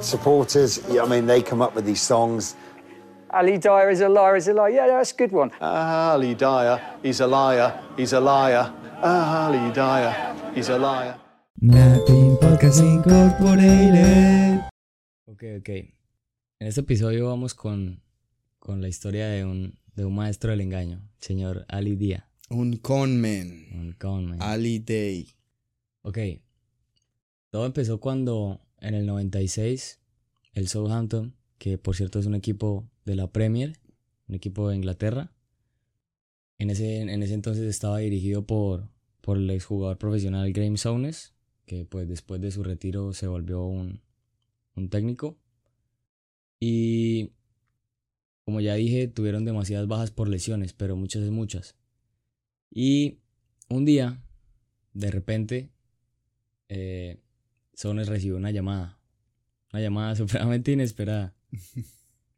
supporters, I mean, they come up with these songs. Ali Dyer is a liar, is a liar. Yeah, that's a good one. Ali Dyer, he's a liar, he's a liar. Ali Dyer, he's a liar. Nothing Podcast Incorporated. Ok, ok. En este episodio vamos con, con la historia de un, de un maestro del engaño, señor Ali Dia. Un conman. Un conman. Ali Day. Ok. Todo empezó cuando en el 96 el Southampton, que por cierto es un equipo de la Premier, un equipo de Inglaterra, en ese, en ese entonces estaba dirigido por, por el exjugador profesional Graham Souness, que pues después de su retiro se volvió un, un técnico. Y como ya dije, tuvieron demasiadas bajas por lesiones, pero muchas es muchas. Y un día, de repente, eh, Sones recibió una llamada. Una llamada supremamente inesperada.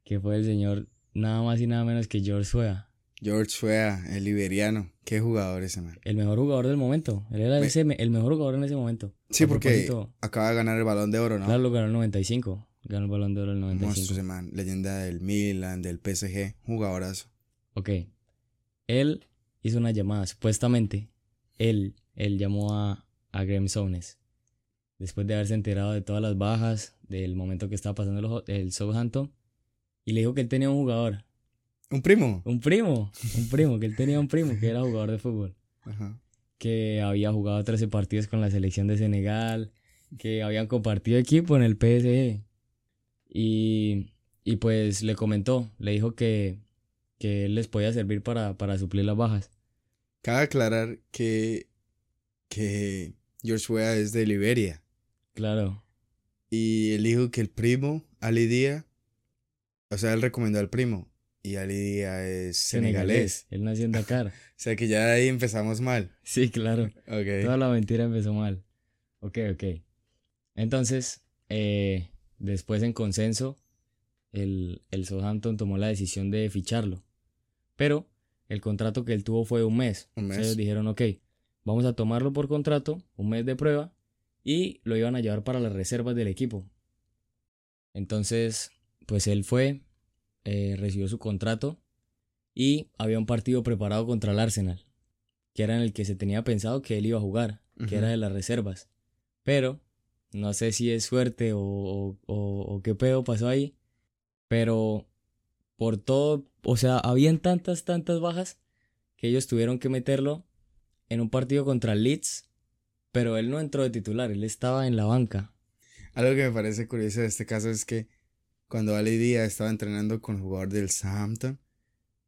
que fue el señor nada más y nada menos que George Weah. George Weah, el liberiano. Qué jugador ese man. El mejor jugador del momento. Él era ese, el mejor jugador en ese momento. Sí, porque acaba de ganar el balón de oro, ¿no? Claro, lo ganó el 95. Ganó el balón de oro el 95. Monstruo ese man. Leyenda del Milan, del PSG. Jugadorazo. Ok. Él hizo una llamada. Supuestamente, él, él llamó a, a Graham Sones. Después de haberse enterado de todas las bajas, del momento que estaba pasando el Southampton. Y le dijo que él tenía un jugador ¿Un primo? Un primo, un primo, que él tenía un primo que era jugador de fútbol. Ajá. Que había jugado 13 partidos con la selección de Senegal, que habían compartido equipo en el PSG. Y, y pues le comentó, le dijo que, que él les podía servir para, para suplir las bajas. Cabe aclarar que, que George Weah es de Liberia. Claro. Y él dijo que el primo, Ali Díaz, o sea, él recomendó al primo y Ali es senegalés. Él nació en Dakar. o sea que ya ahí empezamos mal. Sí, claro. Toda la mentira empezó mal. Ok, ok. Entonces, eh, después en consenso, el, el Southampton tomó la decisión de ficharlo. Pero el contrato que él tuvo fue un mes. Un mes. Entonces dijeron, ok, vamos a tomarlo por contrato, un mes de prueba, y lo iban a llevar para las reservas del equipo. Entonces, pues él fue, eh, recibió su contrato y había un partido preparado contra el Arsenal, que era en el que se tenía pensado que él iba a jugar, que era de las reservas. Pero no sé si es suerte o, o, qué pedo pasó ahí, pero por todo, o sea, habían tantas, tantas bajas que ellos tuvieron que meterlo en un partido contra el Leeds, pero él no entró de titular, él estaba en la banca. Algo que me parece curioso de este caso es que cuando Ali Díaz estaba entrenando con el jugador del Southampton,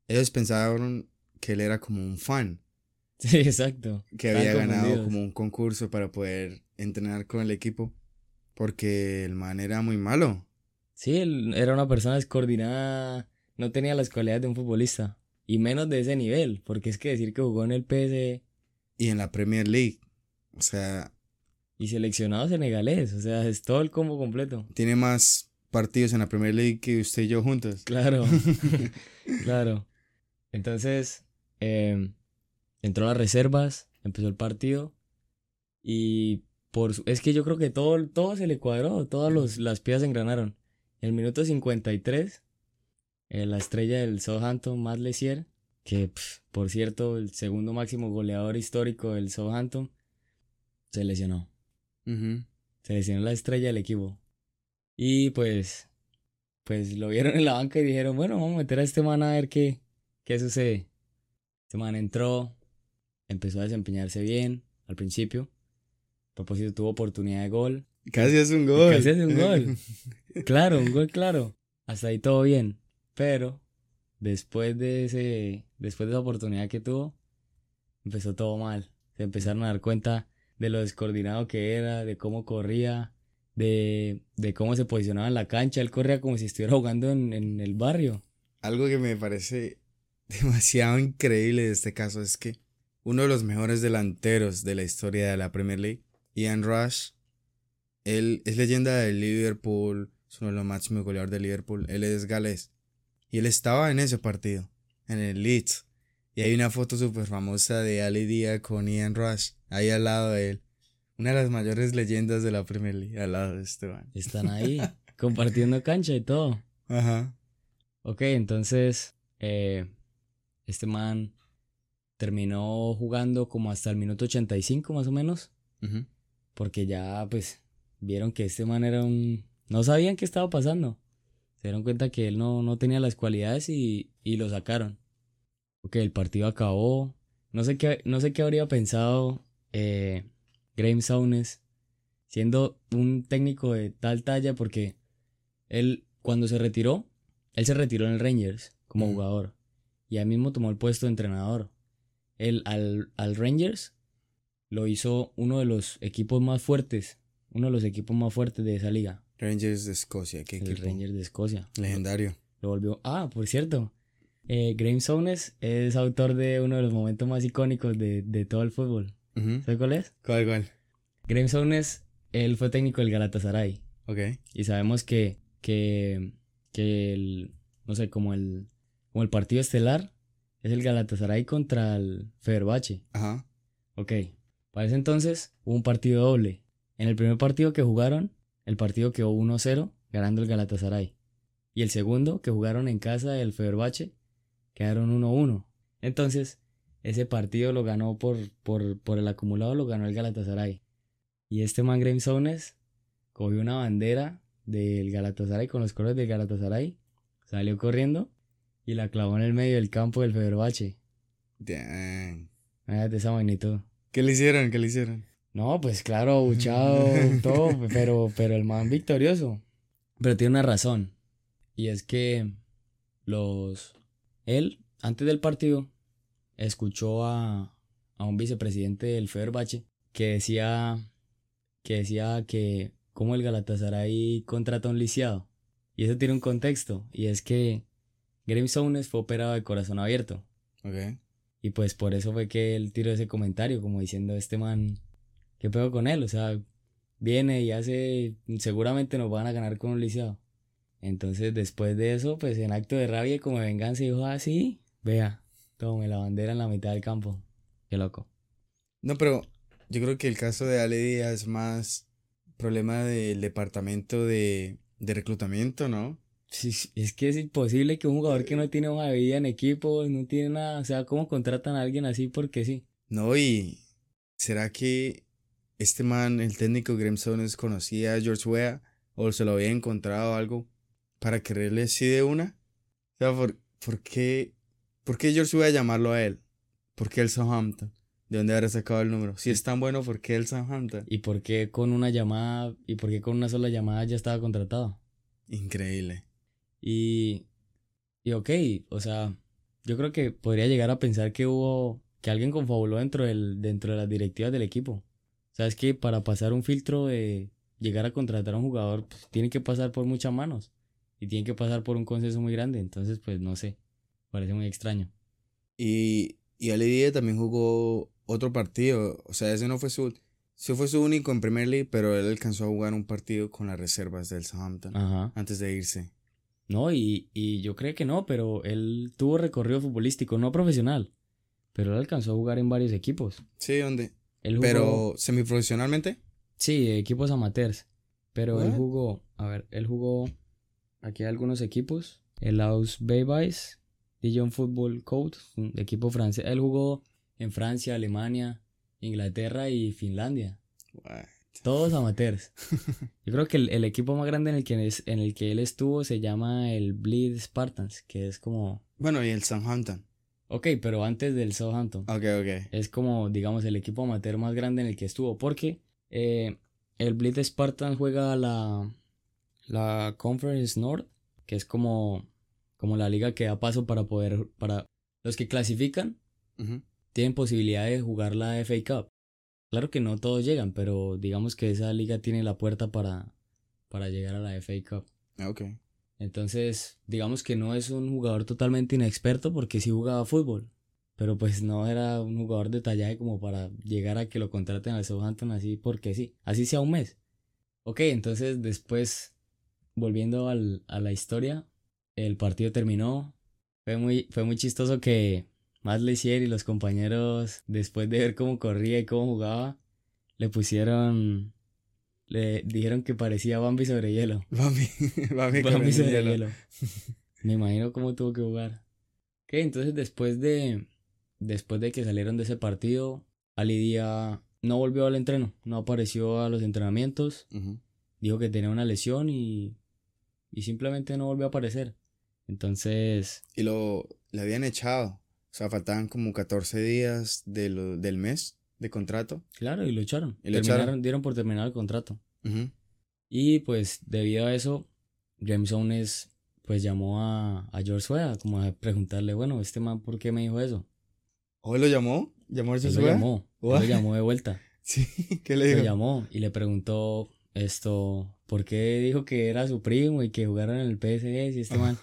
ellos pensaron que él era como un fan. Sí, exacto. Que había ganado como un concurso para poder entrenar con el equipo. Porque el man era muy malo. Sí, él era una persona descoordinada. No tenía las cualidades de un futbolista. Y menos de ese nivel. Porque es que decir que jugó en el PSG. Y en la Premier League. O sea. Y seleccionado senegalés. O sea, es todo el combo completo. Tiene más partidos en la Premier League que usted y yo juntos. Claro, claro. Entonces, em, entró a las reservas, empezó el partido y por es que yo creo que todo, todo se le cuadró, todas las piezas engranaron. En el minuto 53, eh, la estrella del Southampton, Matt Lesier, que por cierto, el segundo máximo goleador histórico del Southampton, se lesionó. Se lesionó la estrella del equipo. Y pues, pues lo vieron en la banca y dijeron, bueno, vamos a meter a este man a ver qué, qué sucede. Este man entró, empezó a desempeñarse bien al principio. A propósito, tuvo oportunidad de gol. Casi es un gol. Casi es un gol. claro, un gol claro. Hasta ahí todo bien. Pero después de ese, después de esa oportunidad que tuvo, empezó todo mal. Se empezaron a dar cuenta de lo descoordinado que era, de cómo corría, de, de cómo se posicionaba en la cancha. Él corría como si estuviera jugando en, en el barrio. Algo que me parece demasiado increíble de este caso es que uno de los mejores delanteros de la historia de la Premier League, Ian Rush, él es leyenda del Liverpool, es uno de los máximos goleadores de Liverpool, él es galés. Y él estaba en ese partido, en el Leeds. Y hay una foto súper famosa de Ali Díaz con Ian Rush, ahí al lado de él. Una de las mayores leyendas de la Premier League al lado de Esteban. Están ahí. compartiendo cancha y todo. Ajá. Ok, entonces eh, este man terminó jugando como hasta el minuto 85 más o menos, Ujú. porque ya pues vieron que este man era un... No sabían qué estaba pasando. Se dieron cuenta que él no, no tenía las cualidades y, y lo sacaron. Ok, el partido acabó. No sé qué, no sé qué habría pensado eh, Graham Saunes siendo un técnico de tal talla porque él cuando se retiró, él se retiró en el Rangers como jugador y ahí mismo tomó el puesto de entrenador. Él al, al Rangers lo hizo uno de los equipos más fuertes, uno de los equipos más fuertes de esa liga, Rangers de Escocia, qué el equipo. Rangers de Escocia. Legendario. Lo volvió. Ah, por cierto. Eh, Graham Souness es autor de uno de los momentos más icónicos de, de todo el fútbol. Ujú. ¿Sabes cuál es? ¿Cuál, cuál? Graham Souness, él fue técnico del Galatasaray. Ok. Y sabemos que, que, que el, no sé, como el, como el partido estelar es el Galatasaray contra el Fenerbahce. Ajá. Ok. Para ese entonces hubo un partido doble. En el primer partido que jugaron, el partido quedó 1-0, ganando el Galatasaray. Y el segundo, que jugaron en casa del Fenerbahce, quedaron 1-1. Entonces, ese partido lo ganó por, por, por el acumulado, lo ganó el Galatasaray. Y este man Graham Souness cogió una bandera del Galatasaray con los colores del Galatasaray, salió corriendo y la clavó en el medio del campo del Fenerbahce. Damn. Ah, de esa magnitud. ¿Qué le hicieron? ¿Qué le hicieron? No, pues claro, abuchado, todo, pero, pero el man victorioso. Pero tiene una razón. Y es que los. Él, antes del partido, escuchó a, a un vicepresidente del Fenerbahce que decía que decía que como el Galatasaray contrata a un lisiado. Y eso tiene un contexto. Y es que Graham Souness fue operado de corazón abierto. Ok. Y pues por eso fue que él tiró ese comentario, como diciendo, este man, ¿qué pedo con él? O sea, viene y hace, seguramente nos van a ganar con un lisiado. Entonces después de eso, pues en acto de rabia y como de venganza dijo, ah, sí, vea, tome la bandera en la mitad del campo. Qué loco. No, pero yo creo que el caso de Ale Díaz es más problema del departamento de, de reclutamiento, ¿no? Sí, es que es imposible que un jugador que no tiene hoja de vida en equipo, no tiene nada, o sea, ¿cómo contratan a alguien así? Porque sí. No, y ¿será que este man, el técnico Grimson, conocía a George Weah o se lo había encontrado algo para quererle así de una? O sea, ¿por, por qué, por qué George Weah llamarlo a él? ¿Por qué el Southampton? ¿De dónde habrá sacado el número? Si es tan bueno, ¿por qué el Southampton? ¿Y por qué con una llamada, y por qué con una sola llamada ya estaba contratado? Increíble. Y, y ok, o sea, yo creo que podría llegar a pensar que hubo, que alguien confabuló dentro, del, dentro de las directivas del equipo. O sea, es que para pasar un filtro de llegar a contratar a un jugador, pues, tiene que pasar por muchas manos y tiene que pasar por un consenso muy grande. Entonces, pues no sé, parece muy extraño. Y, y Díaz también jugó otro partido. O sea, ese no fue su, fue su único en Premier League, pero él alcanzó a jugar un partido con las reservas del Southampton Ajá. antes de irse. No, y, y yo creo que no, pero él tuvo recorrido futbolístico, no profesional, pero él alcanzó a jugar en varios equipos. Sí, ¿dónde? Él jugó- Pero semiprofesionalmente. Sí, equipos amateurs. Pero él jugó, a ver, él jugó aquí hay algunos equipos. El Aus Baybais, Dijon Football Code, un equipo francés. Él jugó en Francia, Alemania, Inglaterra y Finlandia. What? Todos amateurs. Yo creo que el, el equipo más grande en el, que es, en el que él estuvo se llama el Bleed Spartans, que es como... Bueno, y el Southampton. Ok, pero antes del Southampton. Ok, ok. es como, digamos, el equipo amateur más grande en el que estuvo. Porque eh, el Blitz Spartan juega la, la Conference North, que es como, como la liga que da paso para poder, para los que clasifican, tienen posibilidad de jugar la FA Cup. Claro que no todos llegan, pero digamos que esa liga tiene la puerta para, para llegar a la FA Cup. Ah, Ok. Entonces, digamos que no es un jugador totalmente inexperto porque sí jugaba fútbol. Pero pues no era un jugador de tallaje como para llegar a que lo contraten al Southampton así porque sí. Así sea un mes. Ok, entonces después, volviendo al- a la historia, el partido terminó. Fue muy, fue muy chistoso que Matt Lecier y los compañeros, después de ver cómo corría y cómo jugaba, le pusieron le dijeron que parecía Bambi sobre hielo. Bambi, Bambi, Bambi sobre hielo. hielo. Me imagino cómo tuvo que jugar. Ok, entonces después de, después de que salieron de ese partido, Ali Díaz no volvió al entreno, no apareció a los entrenamientos, dijo que tenía una lesión y, y simplemente no volvió a aparecer. Entonces, Y lo le habían echado. O sea, faltaban como 14 días de lo- del mes de contrato. claro, y lo echaron. Y lo echaron. Dieron por terminar el contrato. Ujú. Y pues debido a eso, James Jones pues llamó a, a George Weah como a preguntarle, bueno, este man, ¿por qué me dijo eso? ¿Hoy lo llamó? ¿Llamó a Él Josué? lo llamó, él lo llamó de vuelta. Sí, ¿qué le Lo dijo? llamó y le preguntó esto, ¿por qué dijo que era su primo y que jugaran en el PSG si este man?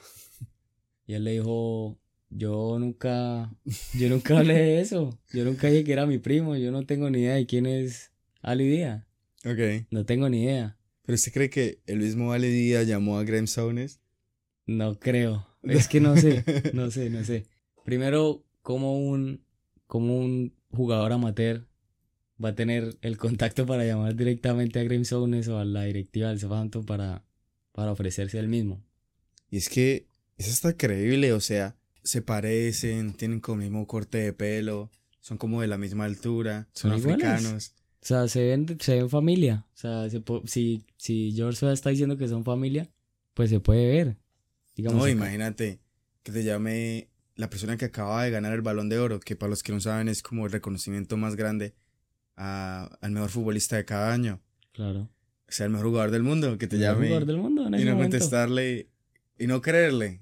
Y él le dijo, yo nunca, yo nunca hablé de eso, yo nunca dije que era mi primo, yo no tengo ni idea de quién es Ali Díaz, Ok. no tengo ni idea, ¿Pero usted cree que el mismo Ale Díaz llamó a Graham Souness? no creo, es que no sé, no sé, no sé. Primero, como un, como un jugador amateur va a tener el contacto para llamar directamente a Graham Souness o a la directiva del Southampton para, para ofrecerse el mismo. Y es que eso está creíble, o sea, se parecen, tienen como el mismo corte de pelo, son como de la misma altura, son Son iguales. africanos. O sea, se ven, se ven familia. O sea, se si, si George está diciendo que son familia, pues se puede ver. Digamos, No, acá- imagínate que te llame la persona que acaba de ganar el balón de oro, que para los que no saben es como el reconocimiento más grande a- al mejor futbolista de cada año. Claro. O sea, el mejor jugador del mundo, que te El llame jugador del mundo en y no momento. contestarle y no creerle.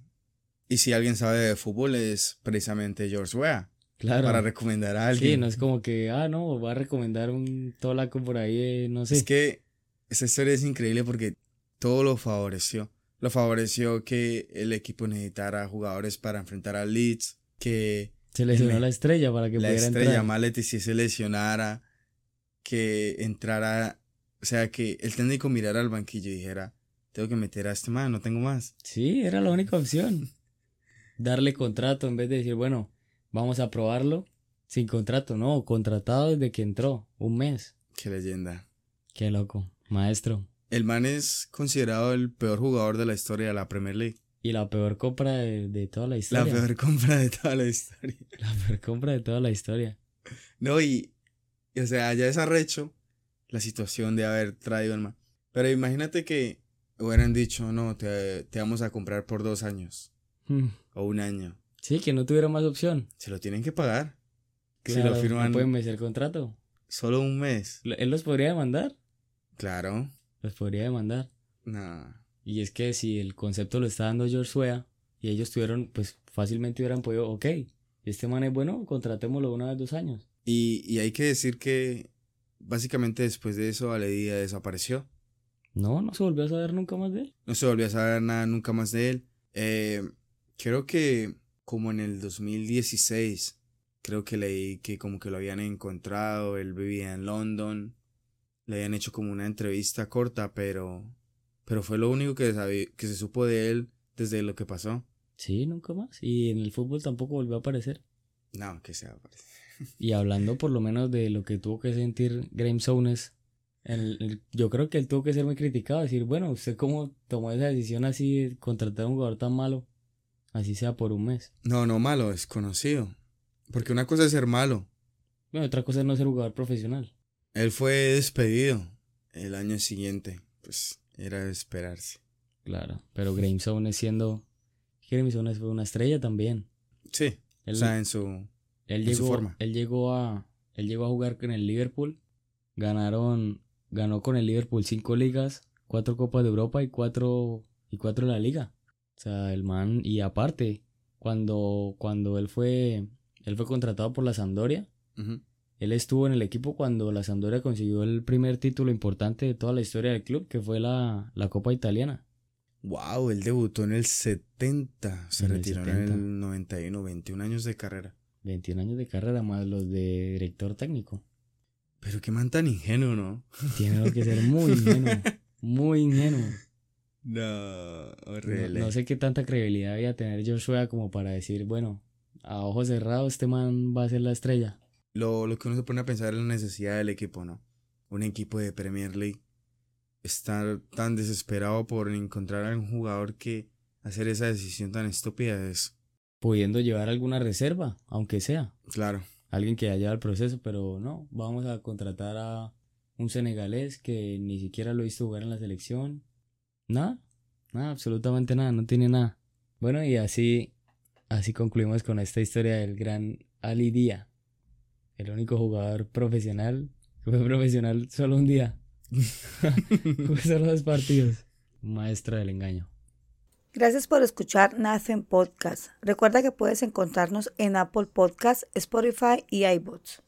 Y si alguien sabe de fútbol es precisamente George Weah, Claro. para recomendar a alguien. Sí, no es como que, ah, no, va a recomendar un tolaco por ahí, eh, no sé. Es que esa historia es increíble porque todo lo favoreció. Lo favoreció que el equipo necesitara jugadores para enfrentar al Leeds, que se lesionó la estrella para que la pudiera estrella entrar. Maleti si se lesionara, que entrara, o sea, que el técnico mirara al banquillo y dijera, tengo que meter a este man, no tengo más. Sí, era la única opción. Darle contrato en vez de decir, bueno, vamos a probarlo sin contrato. No, contratado desde que entró, un mes. Qué leyenda. Qué loco, maestro. El man es considerado el peor jugador de la historia de la Premier League. Y la peor compra de, de toda la La historia. peor compra de toda la historia. La peor compra de toda la historia. No, y, y, o sea, ya es arrecho la situación de haber traído al man. Pero imagínate que hubieran dicho, no, te, te vamos a comprar por dos años Hmm. o un año. Sí, que no tuviera más opción. Se lo tienen que pagar. si Claro, lo firman No pueden vencer contrato. solo un mes. Él los podría demandar. Claro. Los podría demandar. No. Y es que si el concepto lo está dando George Weah y ellos tuvieron, pues fácilmente hubieran podido, ok, este man es bueno, contratémoslo una vez dos años. Y, y hay que decir que básicamente después de eso Aledía desapareció. No, no se volvió a saber nunca más de él. No se volvió a saber nada nunca más de él. Eh, creo que como en el 2016, creo que leí que como que lo habían encontrado, él vivía en London, le habían hecho como una entrevista corta, pero, pero fue lo único que, que se supo de él desde lo que pasó. Sí, nunca más. Y en el fútbol tampoco volvió a aparecer. No, que sea. parece. Y hablando por lo menos de lo que tuvo que sentir Graham Souness, yo creo que él tuvo que ser muy criticado, decir, bueno, ¿usted cómo tomó esa decisión así de contratar a un jugador tan malo? Así sea por un mes. No, no malo, desconocido. Porque una cosa es ser malo. Bueno, otra cosa es no ser jugador profesional. Él fue despedido el año siguiente. Pues era de esperarse. Claro. Pero Graham Souness siendo... Graham Souness fue una estrella también. Sí. Él, o sea, en su... él su llegó, forma. él llegó a él llegó a jugar con el Liverpool. Ganaron ganó con el Liverpool cinco ligas, cuatro copas de Europa y cuatro y cuatro de la liga. O sea, el man y aparte cuando cuando él fue él fue contratado por la Sampdoria, él estuvo en el equipo cuando la Sampdoria consiguió el primer título importante de toda la historia del club, que fue la, la Copa Italiana. Wow, él debutó en el 70. Se En el retiró en 70. el 91, 21 años de carrera. 21 años de carrera más los de director técnico. Pero qué man tan ingenuo, ¿no? Tiene que ser muy ingenuo, muy ingenuo. No, horrible. no sé qué tanta credibilidad había tener Joshua como para decir, bueno, a ojos cerrados este man va a ser la estrella. Lo, lo que uno se pone a pensar es la necesidad del equipo, ¿no? Un equipo de Premier League estar tan desesperado por encontrar a un jugador que hacer esa decisión tan estúpida es. Pudiendo llevar alguna reserva, aunque sea. Claro. Alguien que haya el proceso, pero no, vamos a contratar a un senegalés que ni siquiera lo visto jugar en la selección. Nada, nada, absolutamente nada, no tiene nada. Bueno, y así, así concluimos con esta historia del gran Ali Dia, el único jugador profesional que fue profesional solo un día. fue solo dos partidos. Un maestro del engaño. Gracias por escuchar Nathan Podcast. Recuerda que puedes encontrarnos en Apple Podcasts, Spotify y iBots.